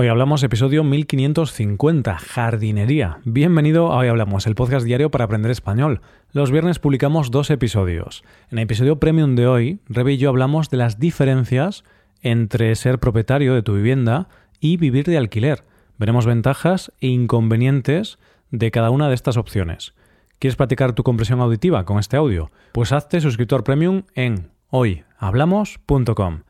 Hoy hablamos episodio 1550, jardinería. Bienvenido a Hoy Hablamos, el podcast diario para aprender español. Los viernes publicamos dos episodios. En el episodio premium de hoy, Rebe y yo hablamos de las diferencias entre ser propietario de tu vivienda y vivir de alquiler. Veremos ventajas e inconvenientes de cada una de estas opciones. ¿Quieres practicar tu compresión auditiva con este audio? Pues hazte suscriptor premium en hoyhablamos.com.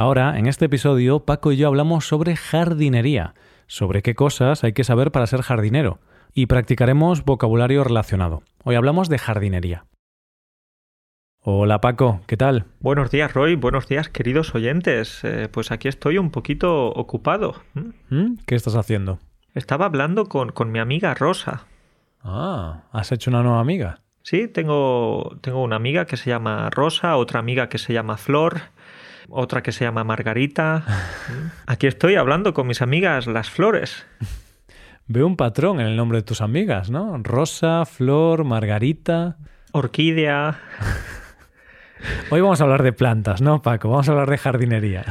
Ahora, en este episodio, Paco y yo hablamos sobre jardinería, sobre qué cosas hay que saber para ser jardinero, y practicaremos vocabulario relacionado. Hoy hablamos de jardinería. Hola Paco, ¿qué tal? Buenos días Roy, buenos días queridos oyentes. Eh, pues aquí estoy un poquito ocupado. ¿Mm? ¿Qué estás haciendo? Estaba hablando con, con mi amiga Rosa. Ah, ¿has hecho una nueva amiga? Sí, tengo, tengo una amiga que se llama Rosa, otra amiga que se llama Flor, otra que se llama Margarita. Aquí estoy hablando con mis amigas las flores. Veo un patrón en el nombre de tus amigas, ¿no? Rosa, Flor, Margarita. Orquídea. Hoy vamos a hablar de plantas, ¿no, Paco? Vamos a hablar de jardinería.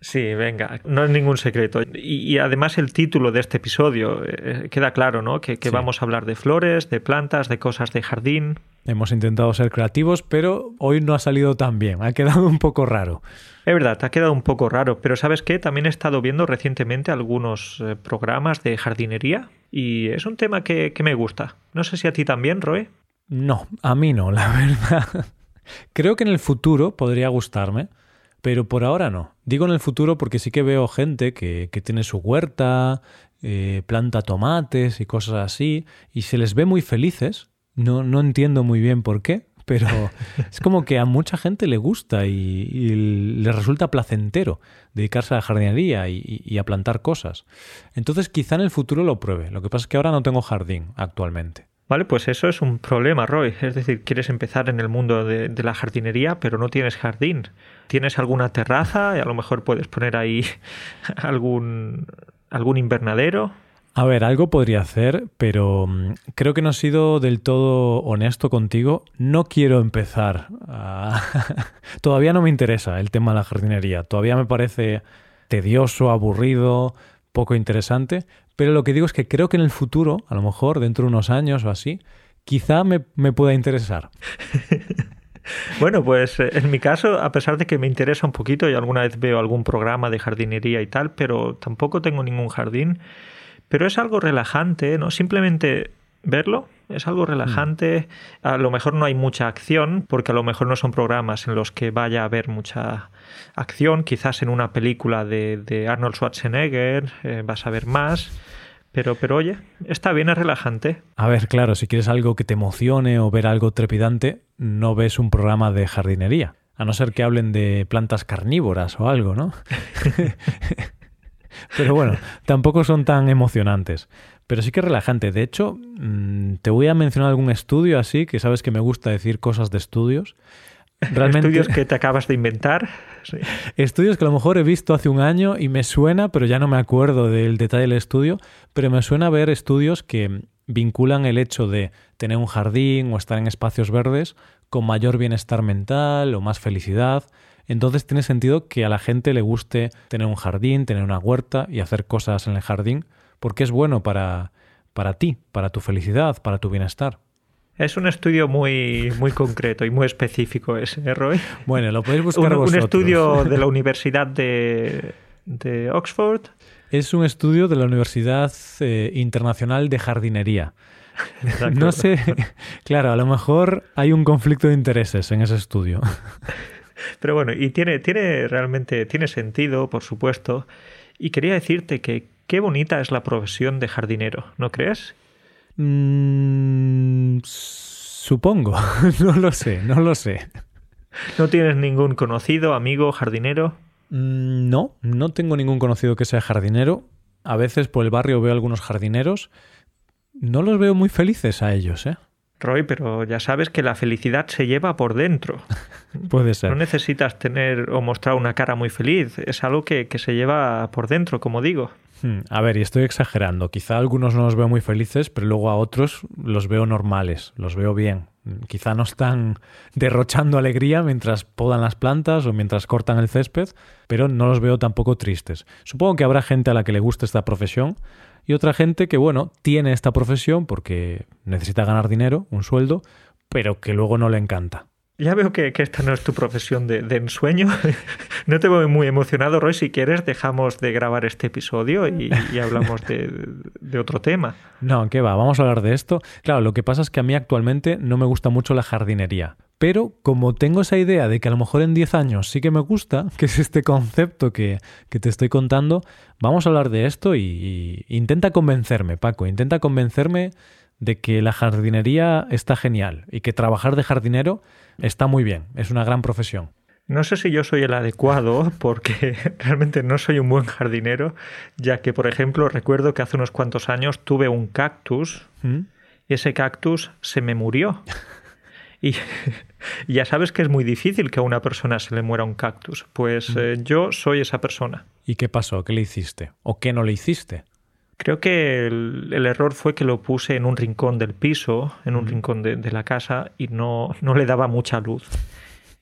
Sí, venga, no es ningún secreto. Y, además el título de este episodio eh, queda claro, ¿no? Que, vamos a hablar de flores, de plantas, de cosas de jardín. Hemos intentado ser creativos, pero hoy no ha salido tan bien, ha quedado un poco raro. Es verdad, ha quedado un poco raro, pero ¿sabes qué? También he estado viendo recientemente algunos eh, programas de jardinería y es un tema que, que me gusta. No sé si a ti también, Roy. No, a mí no, la verdad. Creo que en el futuro podría gustarme pero por ahora no. Digo en el futuro porque sí que veo gente que, tiene su huerta, eh, planta tomates y cosas así, y se les ve muy felices. No, no entiendo muy bien por qué, pero es como que a mucha gente le gusta y, le resulta placentero dedicarse a la jardinería y, a plantar cosas. Entonces quizá en el futuro lo pruebe. Lo que pasa es que ahora no tengo jardín actualmente. Vale, pues eso es un problema, Roy. Es decir, quieres empezar en el mundo de, la jardinería, pero no tienes jardín. Tienes alguna terraza y a lo mejor puedes poner ahí algún, algún invernadero. A ver, algo podría hacer, pero mm, creo que no he sido del todo honesto contigo. No quiero empezar. Todavía no me interesa el tema de la jardinería. Todavía me parece tedioso, aburrido, poco interesante, pero lo que digo es que creo que en el futuro, a lo mejor dentro de unos años o así, quizá me, pueda interesar. Bueno, pues eh, en mi caso, a pesar de que me interesa un poquito y alguna vez veo algún programa de jardinería y tal, pero tampoco tengo ningún jardín, pero es algo relajante, ¿no? Simplemente verlo, es algo relajante. A lo mejor no hay mucha acción, porque a lo mejor no son programas en los que vaya a haber mucha acción. Quizás en una película de, Arnold Schwarzenegger eh, vas a ver más. Pero, pero oye, está bien, es relajante. A ver, claro, si quieres algo que te emocione o ver algo trepidante, no ves un programa de jardinería. A no ser que hablen de plantas carnívoras o algo, ¿no? Pero bueno, tampoco son tan emocionantes. Pero sí que es relajante. De hecho, mm, te voy a mencionar algún estudio así, que sabes que me gusta decir cosas de estudios. Realmente, estudios que te acabas de inventar. Estudios que a lo mejor he visto hace un año y me suena, pero ya no me acuerdo del detalle del estudio, pero me suena ver estudios que vinculan el hecho de tener un jardín o estar en espacios verdes con mayor bienestar mental o más felicidad. Entonces tiene sentido que a la gente le guste tener un jardín, tener una huerta y hacer cosas en el jardín, porque es bueno para, para ti, para tu felicidad, para tu bienestar. Es un estudio muy, muy concreto y muy específico ese, ¿eh, Roy? Bueno, lo podéis buscar un, vosotros. Un estudio de la Universidad de, de Oxford. Es un estudio de la Universidad eh, Internacional de Jardinería. No sé, claro, a lo mejor hay un conflicto de intereses en ese estudio. Pero bueno, y tiene, tiene realmente, tiene sentido, por supuesto. Y quería decirte que qué bonita es la profesión de jardinero, ¿no crees? Mm, supongo, no lo sé, no lo sé. ¿No tienes ningún conocido, amigo, jardinero? Mm, no, no tengo ningún conocido que sea jardinero. A veces por el barrio veo algunos jardineros. No los veo muy felices a ellos, ¿eh? Roy, pero ya sabes que la felicidad se lleva por dentro. Puede ser. No necesitas tener o mostrar una cara muy feliz, es algo que, que se lleva por dentro, como digo. Hmm, A ver, y estoy exagerando. Quizá a algunos no los veo muy felices, pero luego a otros los veo normales, los veo bien. Quizá no están derrochando alegría mientras podan las plantas o mientras cortan el césped, pero no los veo tampoco tristes. Supongo que habrá gente a la que le guste esta profesión y otra gente que, bueno, tiene esta profesión porque necesita ganar dinero, un sueldo, pero que luego no le encanta. Ya veo que, que esta no es tu profesión de, de ensueño. no te veo muy emocionado, Roy. Si quieres, dejamos de grabar este episodio y, y hablamos de, de, otro tema. No, ¿qué va? Vamos a hablar de esto. Claro, lo que pasa es que a mí actualmente no me gusta mucho la jardinería. Pero como tengo esa idea de que a lo mejor en 10 años sí que me gusta, que es este concepto que, que te estoy contando, vamos a hablar de esto y, y intenta convencerme, Paco, intenta convencerme de que la jardinería está genial y que trabajar de jardinero está muy bien, es una gran profesión. No sé si yo soy el adecuado porque realmente no soy un buen jardinero, ya que, por ejemplo, recuerdo que hace unos cuantos años tuve un cactus ¿Mm? y ese cactus se me murió. Y ya sabes que es muy difícil que a una persona se le muera un cactus. Pues eh, yo soy esa persona. ¿Y qué pasó? ¿Qué le hiciste? ¿O qué no le hiciste? Creo que el, el, error fue que lo puse en un rincón del piso, en un rincón de, de la casa, y no, no le daba mucha luz.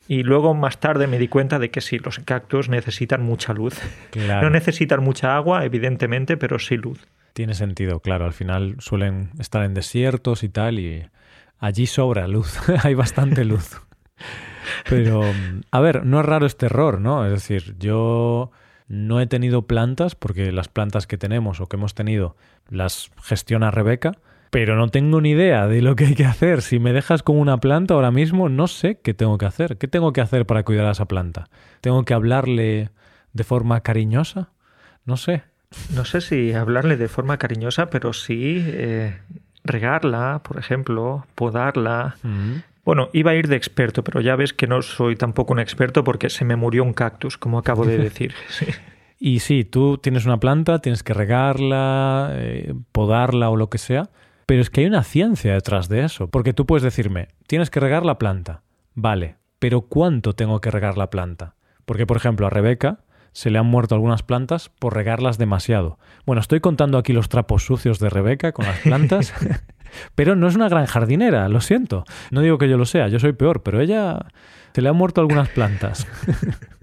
Y luego más tarde me di cuenta de que sí, los cactus necesitan mucha luz. Claro. No necesitan mucha agua, evidentemente, pero sí luz. Tiene sentido, claro. Al final suelen estar en desiertos y tal, y allí sobra luz. Hay bastante luz. Pero, a ver, no es raro este error, ¿no? Es decir, yo no he tenido plantas, porque las plantas que tenemos o que hemos tenido las gestiona Rebeca, pero no tengo ni idea de lo que hay que hacer. Si me dejas con una planta ahora mismo, no sé qué tengo que hacer. ¿Qué tengo que hacer para cuidar a esa planta? ¿Tengo que hablarle de forma cariñosa? No sé. No sé si hablarle de forma cariñosa, pero sí eh, regarla, por ejemplo, podarla. Mm. Bueno, iba a ir de experto, pero ya ves que no soy tampoco un experto porque se me murió un cactus, como acabo de decir. Sí. Y sí, tú tienes una planta, tienes que regarla, eh, podarla o lo que sea, pero es que hay una ciencia detrás de eso, porque tú puedes decirme, tienes que regar la planta, vale, pero ¿cuánto tengo que regar la planta? Porque, por ejemplo, a Rebeca se le han muerto algunas plantas por regarlas demasiado. Bueno, estoy contando aquí los trapos sucios de Rebeca con las plantas, pero no es una gran jardinera, lo siento. No digo que yo lo sea, yo soy peor, pero ella se le han muerto algunas plantas.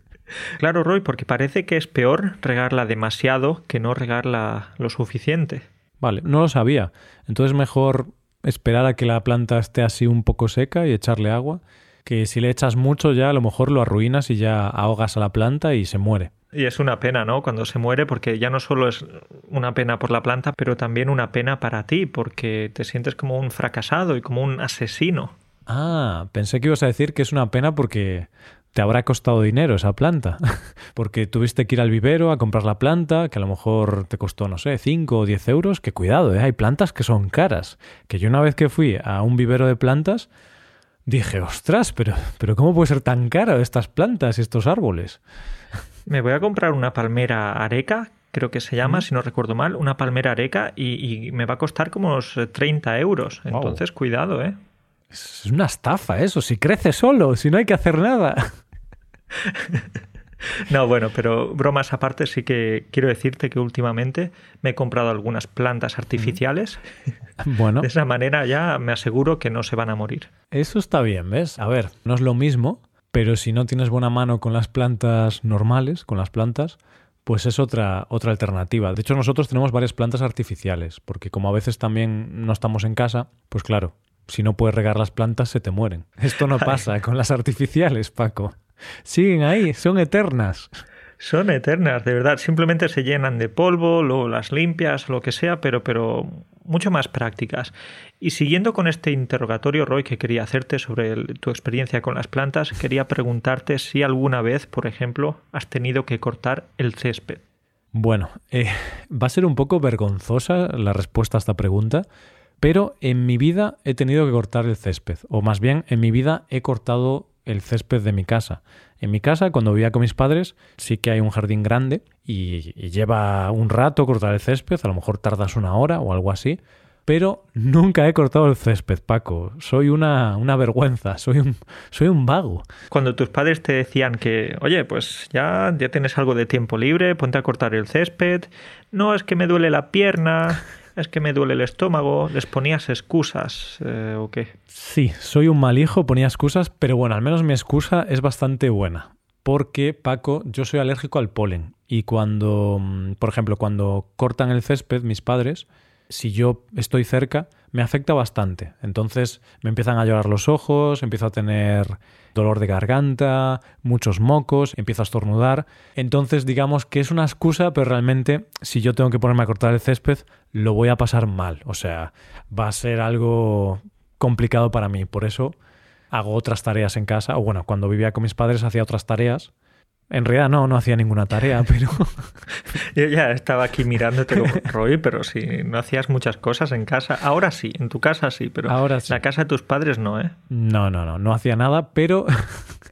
Claro, Roy, porque parece que es peor regarla demasiado que no regarla lo suficiente. Vale, no lo sabía. Entonces mejor esperar a que la planta esté así un poco seca y echarle agua, que si le echas mucho ya a lo mejor lo arruinas y ya ahogas a la planta y se muere. Y es una pena, ¿no? Cuando se muere, porque ya no solo es una pena por la planta, pero también una pena para ti, porque te sientes como un fracasado y como un asesino. Ah, pensé que ibas a decir que es una pena porque te habrá costado dinero esa planta. porque tuviste que ir al vivero a comprar la planta, que a lo mejor te costó, no sé, 5 o 10 euros. Que cuidado, ¿eh? hay plantas que son caras. Que yo una vez que fui a un vivero de plantas, dije, ostras, pero, pero ¿cómo puede ser tan caro estas plantas y estos árboles? Me voy a comprar una palmera areca, creo que se llama, mm. si no recuerdo mal, una palmera areca y, y, me va a costar como unos 30 euros. Wow. Entonces, cuidado, ¿eh? Es una estafa eso, si crece solo, si no hay que hacer nada. No, bueno, pero bromas aparte, sí que quiero decirte que últimamente me he comprado algunas plantas artificiales. Bueno. De esa manera ya me aseguro que no se van a morir. Eso está bien, ¿ves? A ver, no es lo mismo, pero si no tienes buena mano con las plantas normales, con las plantas, pues es otra, otra alternativa. De hecho, nosotros tenemos varias plantas artificiales, porque como a veces también no estamos en casa, pues claro, si no puedes regar las plantas se te mueren. Esto no pasa con las artificiales, Paco. Siguen ahí, son eternas. Son eternas, de verdad. Simplemente se llenan de polvo, luego las limpias, lo que sea, pero, pero mucho más prácticas. Y siguiendo con este interrogatorio, Roy, que quería hacerte sobre tu experiencia con las plantas, quería preguntarte si alguna vez, por ejemplo, has tenido que cortar el césped. Bueno, eh, va a ser un poco vergonzosa la respuesta a esta pregunta, pero en mi vida he tenido que cortar el césped, o más bien en mi vida he cortado el césped de mi casa. En mi casa, cuando vivía con mis padres, sí que hay un jardín grande y, lleva un rato cortar el césped, a lo mejor tardas una hora o algo así, pero nunca he cortado el césped, Paco. Soy una, una vergüenza, soy un, soy un vago. Cuando tus padres te decían que, oye, pues ya, ya tienes algo de tiempo libre, ponte a cortar el césped, no es que me duele la pierna, es que me duele el estómago, ¿les ponías excusas eh, o qué? Sí, soy un mal hijo, ponía excusas, pero bueno, al menos mi excusa es bastante buena. Porque, Paco, yo soy alérgico al polen. Y cuando, mm, por ejemplo, cuando cortan el césped, mis padres, si yo estoy cerca, me afecta bastante. Entonces me empiezan a llorar los ojos, empiezo a tener dolor de garganta, muchos mocos, empiezo a estornudar. Entonces digamos que es una excusa, pero realmente si yo tengo que ponerme a cortar el césped, lo voy a pasar mal. O sea, va a ser algo complicado para mí. Por eso hago otras tareas en casa. O bueno, cuando vivía con mis padres hacía otras tareas en realidad no, no hacía ninguna tarea, pero... Yo ya estaba aquí mirándote como Roy, pero si no hacías muchas cosas en casa. Ahora sí, en tu casa sí, pero Ahora en la casa de tus padres no, ¿eh? No, no, no, no hacía nada, pero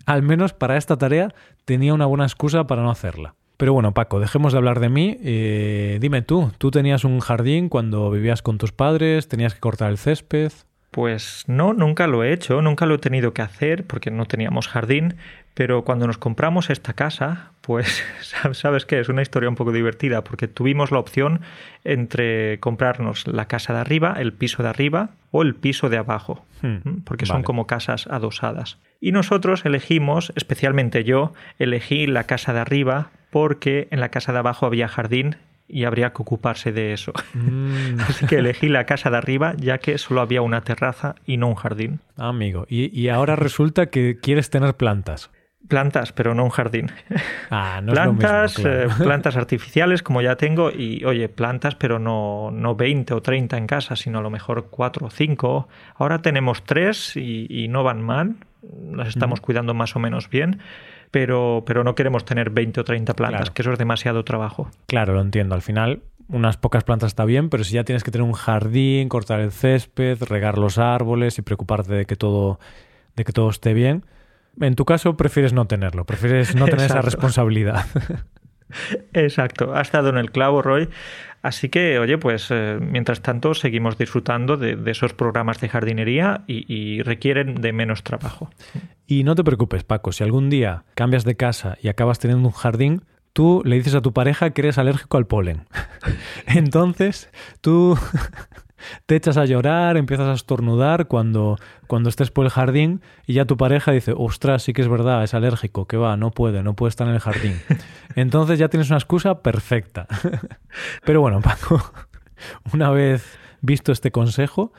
al menos para esta tarea tenía una buena excusa para no hacerla. Pero bueno, Paco, dejemos de hablar de mí. Eh, dime tú, ¿tú tenías un jardín cuando vivías con tus padres? ¿Tenías que cortar el césped? Pues no, nunca lo he hecho, nunca lo he tenido que hacer porque no teníamos jardín, pero cuando nos compramos esta casa, pues sabes que es una historia un poco divertida porque tuvimos la opción entre comprarnos la casa de arriba, el piso de arriba o el piso de abajo, hmm, porque son como casas adosadas. Y nosotros elegimos, especialmente yo, elegí la casa de arriba porque en la casa de abajo había jardín y habría que ocuparse de eso. Mm. Así que elegí la casa de arriba ya que solo había una terraza y no un jardín. amigo, y, ahora resulta que quieres tener plantas. Plantas, pero no un jardín. Ah, no plantas, es lo mismo, eh, plantas artificiales como ya tengo y oye, plantas, pero no, no 20 o 30 en casa, sino a lo mejor 4 o 5. Ahora tenemos 3 y, no van mal, las estamos cuidando más o menos bien pero, pero no queremos tener 20 o 30 plantas, que eso es demasiado trabajo. Claro, lo entiendo. Al final, unas pocas plantas está bien, pero si ya tienes que tener un jardín, cortar el césped, regar los árboles y preocuparte de que todo, de que todo esté bien, en tu caso prefieres no tenerlo, prefieres no tener esa responsabilidad. Exacto, has estado en el clavo, Roy. Así que, oye, pues eh, mientras tanto seguimos disfrutando de, esos programas de jardinería y, requieren de menos trabajo. Y no te preocupes, Paco, si algún día cambias de casa y acabas teniendo un jardín, tú le dices a tu pareja que eres alérgico al polen. Entonces, tú te echas a llorar, empiezas a estornudar cuando, cuando estés por el jardín y ya tu pareja dice, ostras, sí que es verdad, es alérgico, que va, no puede, no puede estar en el jardín. Entonces ya tienes una excusa perfecta. Pero bueno, Paco, una vez visto este consejo,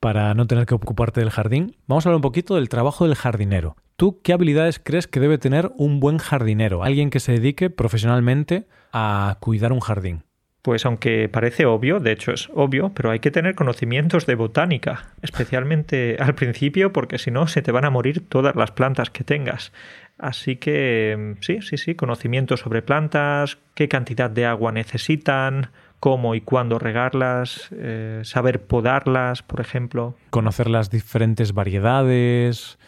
para no tener que ocuparte del jardín, vamos a hablar un poquito del trabajo del jardinero. ¿Tú qué habilidades crees que debe tener un buen jardinero? Alguien que se dedique profesionalmente a cuidar un jardín. Pues aunque parece obvio, de hecho es obvio, pero hay que tener conocimientos de botánica, especialmente al principio, porque si no se te van a morir todas las plantas que tengas. Así que sí, sí, sí, conocimiento sobre plantas, qué cantidad de agua necesitan, cómo y cuándo regarlas, eh, saber podarlas, por ejemplo. Conocer las diferentes variedades.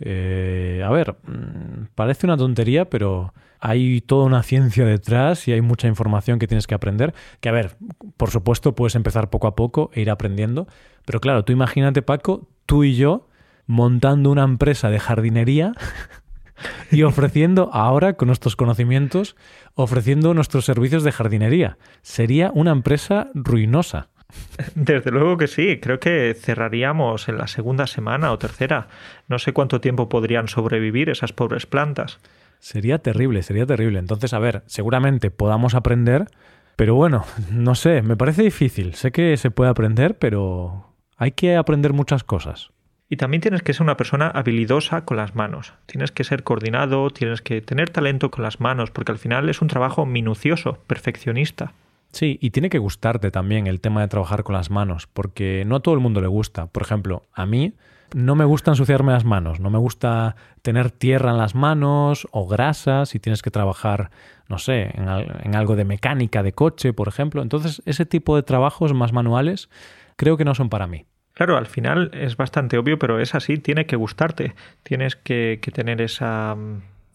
Eh, a ver, mm, parece una tontería, pero hay toda una ciencia detrás y hay mucha información que tienes que aprender. Que a ver, por supuesto puedes empezar poco a poco e ir aprendiendo, pero claro, tú imagínate Paco, tú y yo montando una empresa de jardinería y ofreciendo ahora con nuestros conocimientos, ofreciendo nuestros servicios de jardinería. Sería una empresa ruinosa. Desde luego que sí, creo que cerraríamos en la segunda semana o tercera. No sé cuánto tiempo podrían sobrevivir esas pobres plantas. Sería terrible, sería terrible. Entonces, a ver, seguramente podamos aprender, pero bueno, no sé, me parece difícil. Sé que se puede aprender, pero hay que aprender muchas cosas. Y también tienes que ser una persona habilidosa con las manos. Tienes que ser coordinado, tienes que tener talento con las manos, porque al final es un trabajo minucioso, perfeccionista. Sí, y tiene que gustarte también el tema de trabajar con las manos, porque no a todo el mundo le gusta. Por ejemplo, a mí no me gusta ensuciarme las manos, no me gusta tener tierra en las manos o grasa si tienes que trabajar, no sé, en, algo de mecánica de coche, por ejemplo. Entonces, ese tipo de trabajos más manuales creo que no son para mí. Claro, al final es bastante obvio, pero es así, tiene que gustarte, tienes que, tener esa,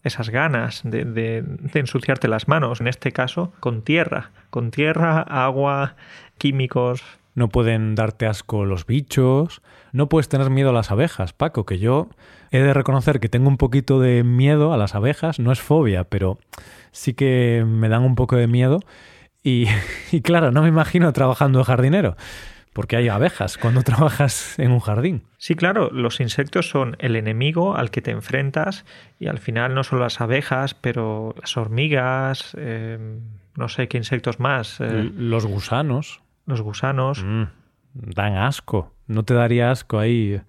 esas ganas de, de, ensuciarte las manos, en este caso con tierra, con tierra, agua, químicos, no pueden darte asco los bichos, no puedes tener miedo a las abejas, Paco, que yo he de reconocer que tengo un poquito de miedo a las abejas, no es fobia, pero sí que me dan un poco de miedo. Y, y claro, no me imagino trabajando de jardinero porque hay abejas cuando trabajas en un jardín. Sí, claro, los insectos son el enemigo al que te enfrentas y al final no son las abejas, pero las hormigas, eh, no sé qué insectos más. Eh, los gusanos. Los gusanos. Mm, dan asco. ¿No te daría asco ahí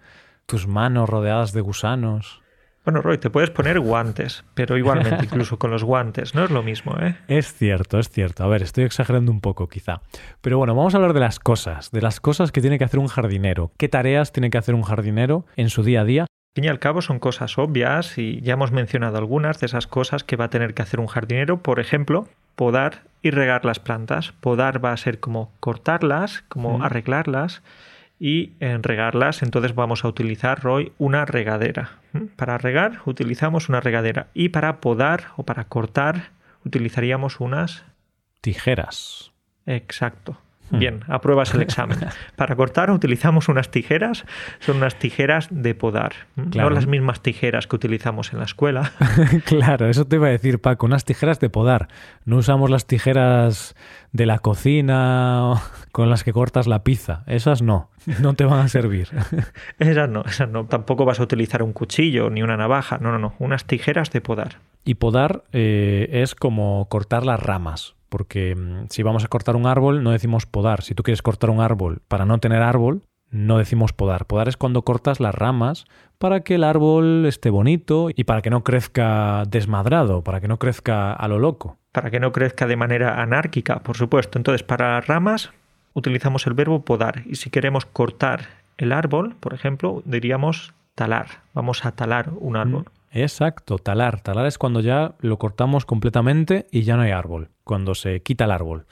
tus manos rodeadas de gusanos? Bueno, Roy, te puedes poner guantes, pero igualmente, incluso con los guantes, no es lo mismo, ¿eh? Es cierto, es cierto. A ver, estoy exagerando un poco, quizá. Pero bueno, vamos a hablar de las cosas, de las cosas que tiene que hacer un jardinero. ¿Qué tareas tiene que hacer un jardinero en su día a día? Al fin y al cabo son cosas obvias y ya hemos mencionado algunas de esas cosas que va a tener que hacer un jardinero. Por ejemplo, podar y regar las plantas. Podar va a ser como cortarlas, como arreglarlas y en regarlas entonces vamos a utilizar Roy una regadera. Para regar utilizamos una regadera y para podar o para cortar utilizaríamos unas tijeras. Exacto. Hmm. Bien, apruebas el examen. Para cortar utilizamos unas tijeras, son unas tijeras de podar, no las mismas tijeras que utilizamos en la escuela. claro, eso te iba a decir Paco, unas tijeras de podar. No usamos las tijeras de la cocina con las que cortas la pizza, esas no, no te van a servir. esas no, esas no. Tampoco vas a utilizar un cuchillo ni una navaja, no, no, no, unas tijeras de podar. Y podar eh, es como cortar las ramas, porque mm, si vamos a cortar un árbol no decimos podar. Si tú quieres cortar un árbol para no tener árbol, no decimos podar. Podar es cuando cortas las ramas para que el árbol esté bonito y para que no crezca desmadrado, para que no crezca a lo loco. Para que no crezca de manera anárquica, por supuesto. Entonces, para ramas utilizamos el verbo podar y si queremos cortar el árbol, por ejemplo, diríamos talar. Vamos a talar un árbol. Exacto, talar. Talar es cuando ya lo cortamos completamente y ya no hay árbol, cuando se quita el árbol.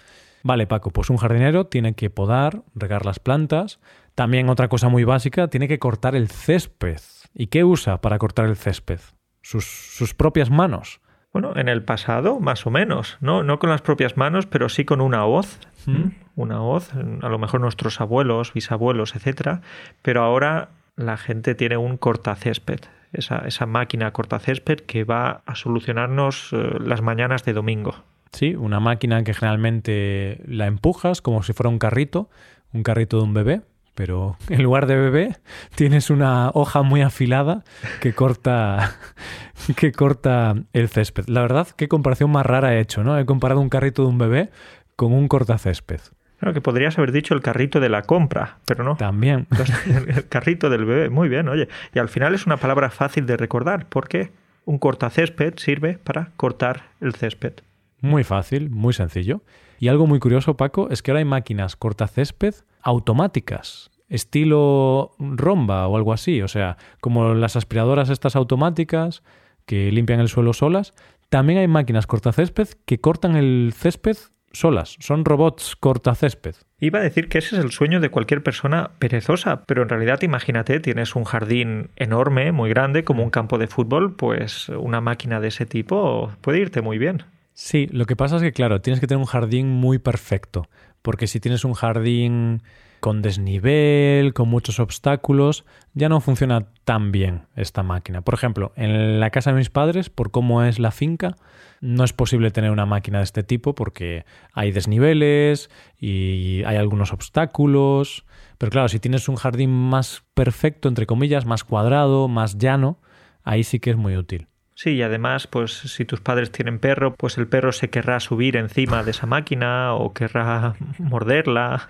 Vale, Paco, pues un jardinero tiene que podar, regar las plantas. También otra cosa muy básica, tiene que cortar el césped. ¿Y qué usa para cortar el césped? Sus, sus propias manos. Bueno, en el pasado, más o menos, ¿no? No con las propias manos, pero sí con una hoz. ¿Mm? Una hoz, a lo mejor nuestros abuelos, bisabuelos, etcétera. Pero ahora la gente tiene un cortacésped esa, esa máquina cortacésped que va a solucionarnos eh, las mañanas de domingo. Sí, una máquina que generalmente la empujas como si fuera un carrito, un carrito de un bebé, pero en lugar de bebé tienes una hoja muy afilada que corta que corta el césped. La verdad, qué comparación más rara he hecho, ¿no? He comparado un carrito de un bebé con un cortacésped. Claro, que podrías haber dicho el carrito de la compra, pero no. También. el carrito del bebé, muy bien, oye. Y al final es una palabra fácil de recordar, porque un cortacésped sirve para cortar el césped. Muy fácil, muy sencillo. Y algo muy curioso, Paco, es que ahora hay máquinas cortacésped automáticas, estilo romba o algo así. O sea, como las aspiradoras estas automáticas que limpian el suelo solas, también hay máquinas cortacésped que cortan el césped solas, son robots cortacésped. Iba a decir que ese es el sueño de cualquier persona perezosa, pero en realidad imagínate, tienes un jardín enorme, muy grande, como un campo de fútbol, pues una máquina de ese tipo puede irte muy bien. Sí, lo que pasa es que claro, tienes que tener un jardín muy perfecto, porque si tienes un jardín con desnivel, con muchos obstáculos, ya no funciona tan bien esta máquina. Por ejemplo, en la casa de mis padres, por cómo es la finca, no es posible tener una máquina de este tipo porque hay desniveles y hay algunos obstáculos. Pero claro, si tienes un jardín más perfecto, entre comillas, más cuadrado, más llano, ahí sí que es muy útil. Sí, y además, pues si tus padres tienen perro, pues el perro se querrá subir encima de esa máquina o querrá morderla.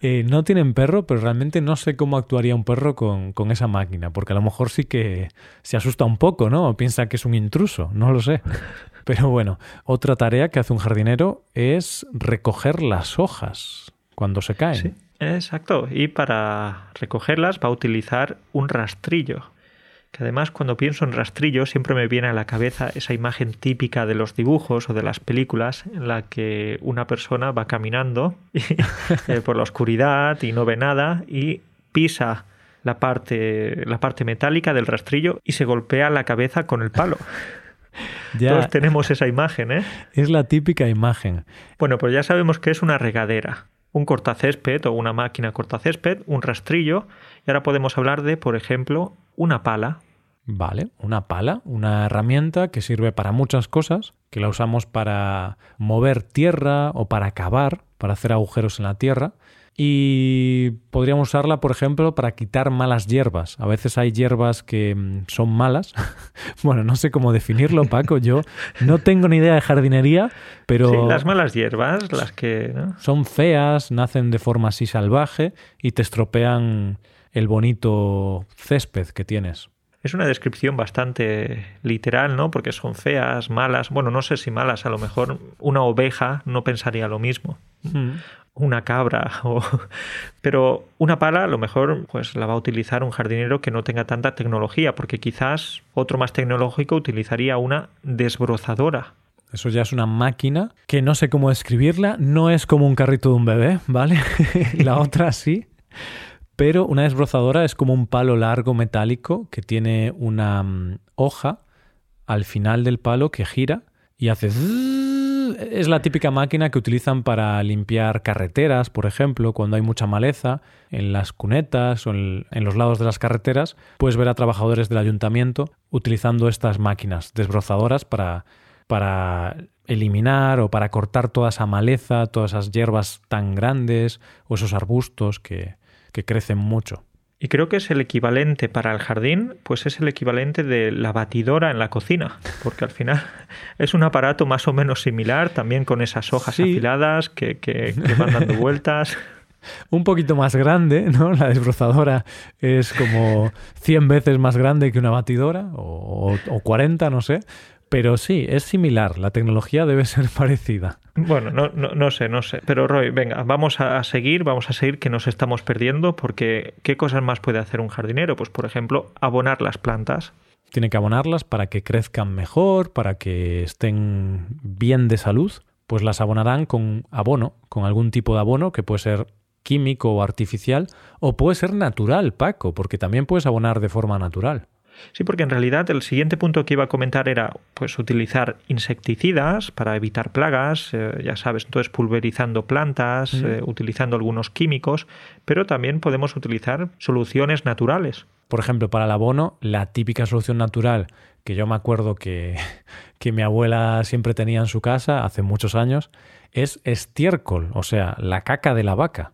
Eh, no tienen perro, pero realmente no sé cómo actuaría un perro con, con, esa máquina, porque a lo mejor sí que se asusta un poco, ¿no? O piensa que es un intruso, no lo sé. Pero bueno, otra tarea que hace un jardinero es recoger las hojas cuando se caen. Sí, exacto. Y para recogerlas va a utilizar un rastrillo que además cuando pienso en rastrillo siempre me viene a la cabeza esa imagen típica de los dibujos o de las películas en la que una persona va caminando eh, por la oscuridad y no ve nada y pisa la parte, la parte metálica del rastrillo y se golpea la cabeza con el palo. Ya, Todos tenemos esa imagen, ¿eh? Es la típica imagen. Bueno, pues ya sabemos que es una regadera. un cortacésped o una máquina cortacésped, un rastrillo, y ahora podemos hablar de, por ejemplo, una pala. Vale, una pala, una herramienta que sirve para muchas cosas, que la usamos para mover tierra o para cavar, para hacer agujeros en la tierra. Y podríamos usarla, por ejemplo, para quitar malas hierbas. A veces hay hierbas que mm, son malas. bueno, no sé cómo definirlo, Paco. Yo no tengo ni idea de jardinería, pero... Sí, las malas hierbas, las que... Son feas, nacen de forma así salvaje y te estropean el bonito césped que tienes. Es una descripción bastante literal, ¿no? Porque son feas, malas. Bueno, no sé si malas, a lo mejor una oveja no pensaría lo mismo. Mm. Una cabra, o... pero una pala a lo mejor pues la va a utilizar un jardinero que no tenga tanta tecnología, porque quizás otro más tecnológico utilizaría una desbrozadora. Eso ya es una máquina que no sé cómo describirla, no es como un carrito de un bebé, ¿vale? la otra sí. Pero una desbrozadora es como un palo largo metálico que tiene una mm, hoja al final del palo que gira y hace... Es la típica máquina que utilizan para limpiar carreteras, por ejemplo, cuando hay mucha maleza en las cunetas o en, los lados de las carreteras. Puedes ver a trabajadores del ayuntamiento utilizando estas máquinas desbrozadoras para, para eliminar o para cortar toda esa maleza, todas esas hierbas tan grandes o esos arbustos que, que crecen mucho. Y creo que es el equivalente para el jardín, pues es el equivalente de la batidora en la cocina, porque al final es un aparato más o menos similar, también con esas hojas afiladas que, que, van dando vueltas. un poquito más grande, ¿no? La desbrozadora es como 100 veces más grande que una batidora, o, o 40, no sé. Pero sí, es similar, la tecnología debe ser parecida. Bueno, no, no, no, sé, no sé. Pero Roy, venga, vamos a seguir, vamos a seguir que nos estamos perdiendo porque ¿qué cosas más puede hacer un jardinero? Pues por ejemplo, abonar las plantas. Tiene que abonarlas para que crezcan mejor, para que estén bien de salud. Pues las abonarán con abono, con algún tipo de abono que puede ser químico o artificial, o puede ser natural, Paco, porque también puedes abonar de forma natural. Sí, porque en realidad el siguiente punto que iba a comentar era pues utilizar insecticidas para evitar plagas, eh, ya sabes, entonces pulverizando plantas, eh, utilizando algunos químicos, pero también podemos utilizar soluciones naturales. Por ejemplo, para el abono, la típica solución natural que yo me acuerdo que, que mi abuela siempre tenía en su casa hace muchos años, es estiércol, o sea, la caca de la vaca.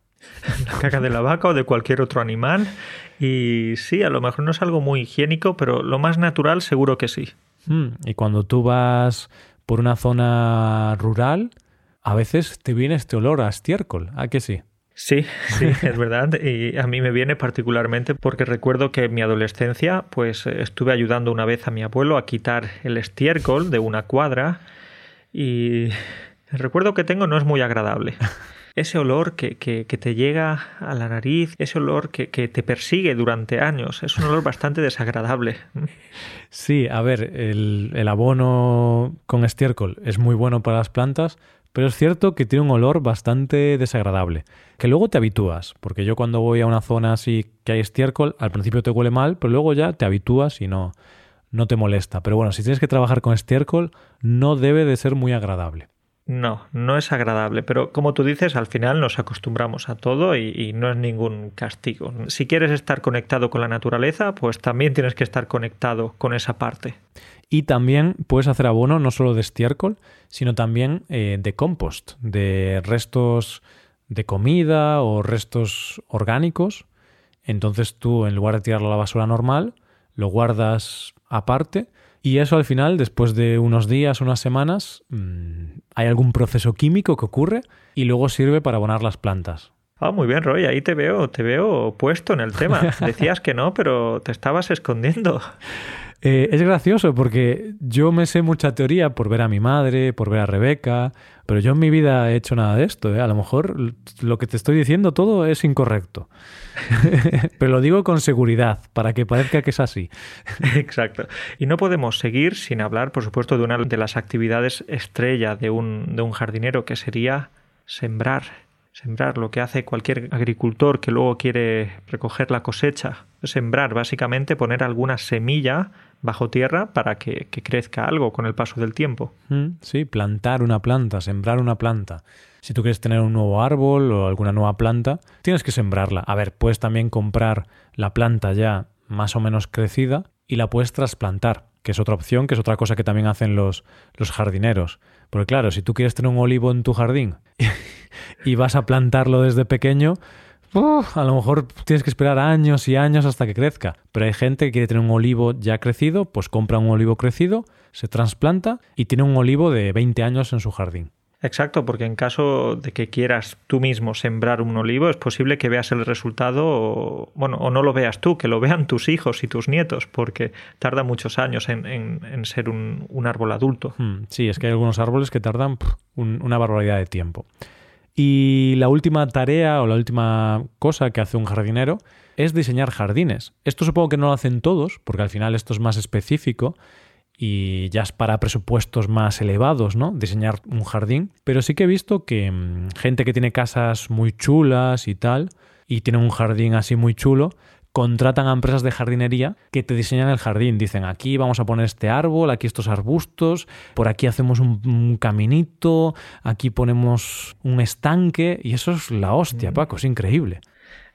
La caca de la vaca o de cualquier otro animal y sí, a lo mejor no es algo muy higiénico, pero lo más natural seguro que sí. Mm, y cuando tú vas por una zona rural, a veces te viene este olor a estiércol, ¿a que sí? Sí, sí, es verdad. Y a mí me viene particularmente porque recuerdo que en mi adolescencia, pues estuve ayudando una vez a mi abuelo a quitar el estiércol de una cuadra y el recuerdo que tengo no es muy agradable. ese olor que, que, te llega a la nariz, ese olor que, que, te persigue durante años. Es un olor bastante desagradable. Sí, a ver, el, el abono con estiércol es muy bueno para las plantas, pero es cierto que tiene un olor bastante desagradable, que luego te habitúas, porque yo cuando voy a una zona así que hay estiércol, al principio te huele mal, pero luego ya te habitúas y no, no te molesta. Pero bueno, si tienes que trabajar con estiércol, no debe de ser muy agradable. No, no es agradable, pero como tú dices, al final nos acostumbramos a todo y, no es ningún castigo. Si quieres estar conectado con la naturaleza, pues también tienes que estar conectado con esa parte. Y también puedes hacer abono no solo de estiércol, sino también eh, de compost, de restos de comida o restos orgánicos. Entonces tú, en lugar de tirarlo a la basura normal, lo guardas aparte y eso al final, después de unos días, unas semanas, mm, hay algún proceso químico que ocurre y luego sirve para abonar las plantas. Ah, muy bien, Roy, ahí te veo, te veo puesto en el tema. Decías que no, pero te estabas escondiendo. Eh, es gracioso porque yo me sé mucha teoría por ver a mi madre, por ver a Rebeca, pero yo en mi vida he hecho nada de esto. ¿eh? A lo mejor lo que te estoy diciendo todo es incorrecto. pero lo digo con seguridad, para que parezca que es así. Exacto. Y no podemos seguir sin hablar, por supuesto, de una de las actividades estrella de un, de un jardinero, que sería sembrar. Sembrar, lo que hace cualquier agricultor que luego quiere recoger la cosecha, sembrar, básicamente poner alguna semilla bajo tierra para que, crezca algo con el paso del tiempo. Mm, sí, plantar una planta, sembrar una planta. Si tú quieres tener un nuevo árbol o alguna nueva planta, tienes que sembrarla. A ver, puedes también comprar la planta ya más o menos crecida y la puedes trasplantar, que es otra opción, que es otra cosa que también hacen los, los jardineros. Porque claro, si tú quieres tener un olivo en tu jardín y vas a plantarlo desde pequeño, a lo mejor tienes que esperar años y años hasta que crezca. Pero hay gente que quiere tener un olivo ya crecido, pues compra un olivo crecido, se trasplanta y tiene un olivo de 20 años en su jardín. Exacto, porque en caso de que quieras tú mismo sembrar un olivo, es posible que veas el resultado, o, bueno, o no lo veas tú, que lo vean tus hijos y tus nietos, porque tarda muchos años en, ser un, árbol adulto. Hmm, sí, es que hay algunos árboles que tardan una barbaridad de tiempo. Y la última tarea o la última cosa que hace un jardinero es diseñar jardines. Esto supongo que no lo hacen todos, porque al final esto es más específico y ya es para presupuestos más elevados, ¿no? Diseñar un jardín. Pero sí que he visto que mm, gente que tiene casas muy chulas y tal, y tiene un jardín así muy chulo, contratan a empresas de jardinería que te diseñan el jardín. Dicen, aquí vamos a poner este árbol, aquí estos arbustos, por aquí hacemos un, caminito, aquí ponemos un estanque, y eso es la hostia, mm. Paco, es increíble.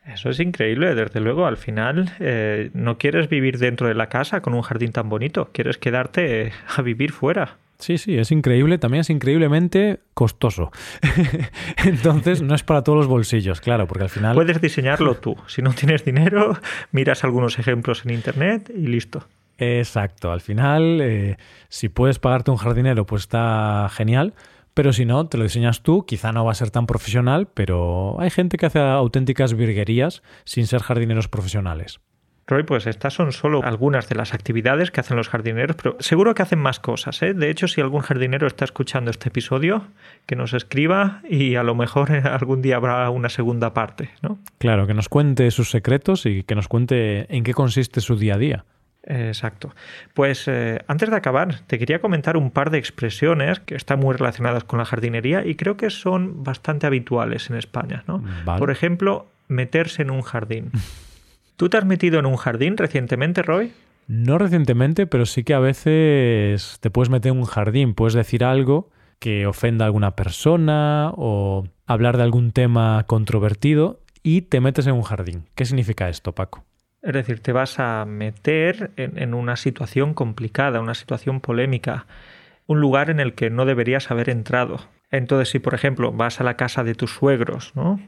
Eso es increíble, desde luego. Al final eh, no quieres vivir dentro de la casa con un jardín tan bonito, quieres quedarte a vivir fuera. Sí, sí, es increíble, también es increíblemente costoso. Entonces, no es para todos los bolsillos, claro, porque al final... Puedes diseñarlo tú. Si no tienes dinero, miras algunos ejemplos en Internet y listo. Exacto, al final, eh, si puedes pagarte un jardinero, pues está genial, pero si no, te lo diseñas tú, quizá no va a ser tan profesional, pero hay gente que hace auténticas virguerías sin ser jardineros profesionales. Roy, pues estas son solo algunas de las actividades que hacen los jardineros, pero seguro que hacen más cosas. ¿eh? De hecho, si algún jardinero está escuchando este episodio, que nos escriba y a lo mejor algún día habrá una segunda parte. ¿no? Claro, que nos cuente sus secretos y que nos cuente en qué consiste su día a día. Exacto. Pues eh, antes de acabar, te quería comentar un par de expresiones que están muy relacionadas con la jardinería y creo que son bastante habituales en España. ¿no? Por ejemplo, meterse en un jardín. ¿Tú te has metido en un jardín recientemente, Roy? No recientemente, pero sí que a veces te puedes meter en un jardín, puedes decir algo que ofenda a alguna persona o hablar de algún tema controvertido y te metes en un jardín. ¿Qué significa esto, Paco? Es decir, te vas a meter en, una situación complicada, una situación polémica, un lugar en el que no deberías haber entrado. Entonces, si por ejemplo vas a la casa de tus suegros, ¿no?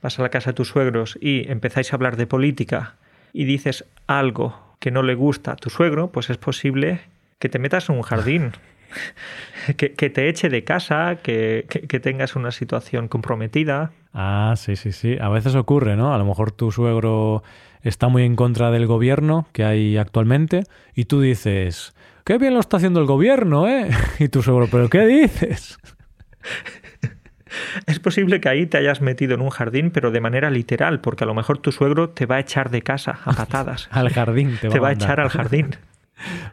Vas a la casa de tus suegros y empezáis a hablar de política y dices algo que no le gusta a tu suegro, pues es posible que te metas en un jardín, que, te eche de casa, que, que, tengas una situación comprometida. Ah, sí, sí, sí. A veces ocurre, ¿no? A lo mejor tu suegro está muy en contra del gobierno que hay actualmente y tú dices, qué bien lo está haciendo el gobierno, ¿eh? Y tu suegro, ¿pero qué dices? Es posible que ahí te hayas metido en un jardín, pero de manera literal, porque a lo mejor tu suegro te va a echar de casa a patadas. al jardín, te va, a, echar al jardín.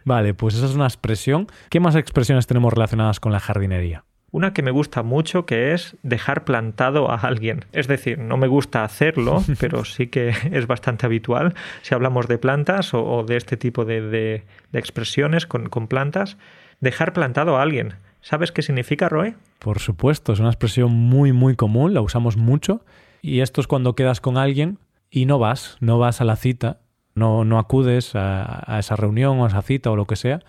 Vale, pues esa es una expresión. ¿Qué más expresiones tenemos relacionadas con la jardinería? Una que me gusta mucho que es dejar plantado a alguien. Es decir, no me gusta hacerlo, pero sí que es bastante habitual si hablamos de plantas o, de este tipo de, expresiones con, con plantas. Dejar plantado a alguien. ¿Sabes qué significa, Roy? Por supuesto, es una expresión muy, muy común, la usamos mucho. Y esto es cuando quedas con alguien y no vas, no vas a la cita, no, no acudes a, esa reunión o a esa cita o lo que sea,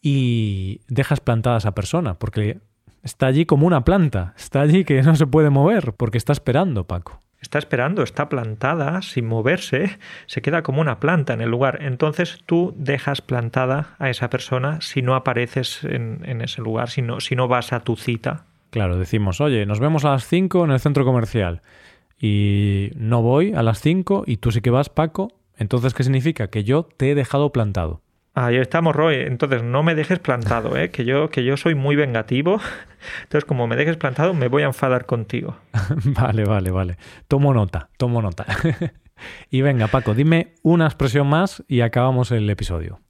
y dejas plantada a esa persona, porque está allí como una planta, está allí que no se puede mover, porque está esperando, Paco está esperando, está plantada sin moverse, se queda como una planta en el lugar. Entonces tú dejas plantada a esa persona si no apareces en, ese lugar, si no, si no vas a tu cita. Claro, decimos, oye, nos vemos a las 5 en el centro comercial y no voy a las 5 y tú sí que vas, Paco. Entonces, ¿qué significa? Que yo te he dejado plantado. Ahí estamos, Roy. Entonces, no me dejes plantado, ¿eh? que, yo, que yo soy muy vengativo. Entonces, como me dejes plantado, me voy a enfadar contigo. vale, vale, vale. Tomo nota, tomo nota. y venga, Paco, dime una expresión más y acabamos el episodio.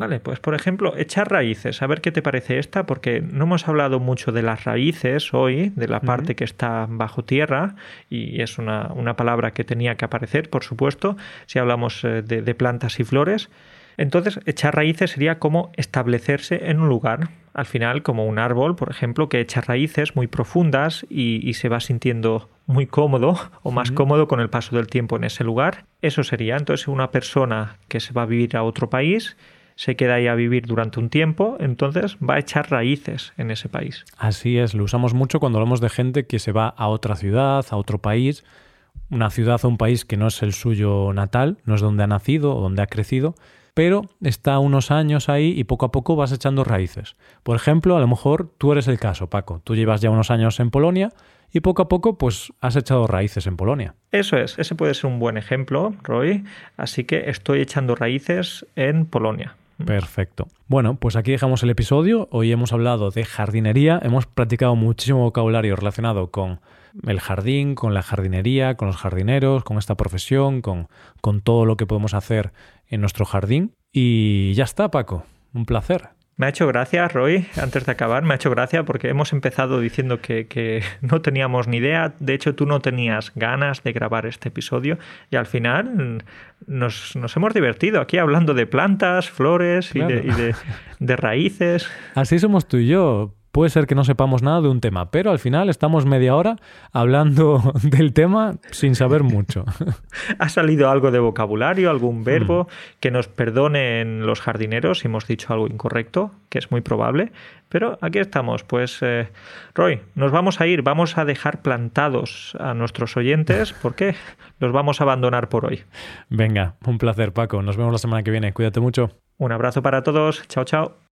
Vale, pues por ejemplo, echar raíces. A ver qué te parece esta, porque no hemos hablado mucho de las raíces hoy, de la parte que está bajo tierra, y es una, palabra que tenía que aparecer, por supuesto, si hablamos eh, de, plantas y flores. Entonces, echar raíces sería como establecerse en un lugar. Al final, como un árbol, por ejemplo, que echa raíces muy profundas y, se va sintiendo muy cómodo o más cómodo con el paso del tiempo en ese lugar. Eso sería entonces una persona que se va a vivir a otro país se queda ahí a vivir durante un tiempo, entonces va a echar raíces en ese país. Así es, lo usamos mucho cuando hablamos de gente que se va a otra ciudad, a otro país, una ciudad o un país que no es el suyo natal, no es donde ha nacido o donde ha crecido, pero está unos años ahí y poco a poco vas echando raíces. Por ejemplo, a lo mejor tú eres el caso, Paco. Tú llevas ya unos años en Polonia y poco a poco pues has echado raíces en Polonia. Eso es, ese puede ser un buen ejemplo, Roy. Así que estoy echando raíces en Polonia. Perfecto. Bueno, pues aquí dejamos el episodio. Hoy hemos hablado de jardinería, hemos practicado muchísimo vocabulario relacionado con el jardín, con la jardinería, con los jardineros, con esta profesión, con, con todo lo que podemos hacer en nuestro jardín. Y ya está, Paco. Un placer. Me ha hecho gracia, Roy, antes de acabar, me ha hecho gracia porque hemos empezado diciendo que, no teníamos ni idea. De hecho, tú no tenías ganas de grabar este episodio y al final nos, hemos divertido aquí hablando de plantas, flores y, de, de raíces. Así somos tú y yo puede ser que no sepamos nada de un tema, pero al final estamos media hora hablando del tema sin saber mucho. ha salido algo de vocabulario, algún verbo, mm. que nos perdonen los jardineros si hemos dicho algo incorrecto, que es muy probable, pero aquí estamos. Pues, eh, Roy, nos vamos a ir, vamos a dejar plantados a nuestros oyentes porque los vamos a abandonar por hoy. Venga, un placer, Paco. Nos vemos la semana que viene. Cuídate mucho. Un abrazo para todos. Chao, chao.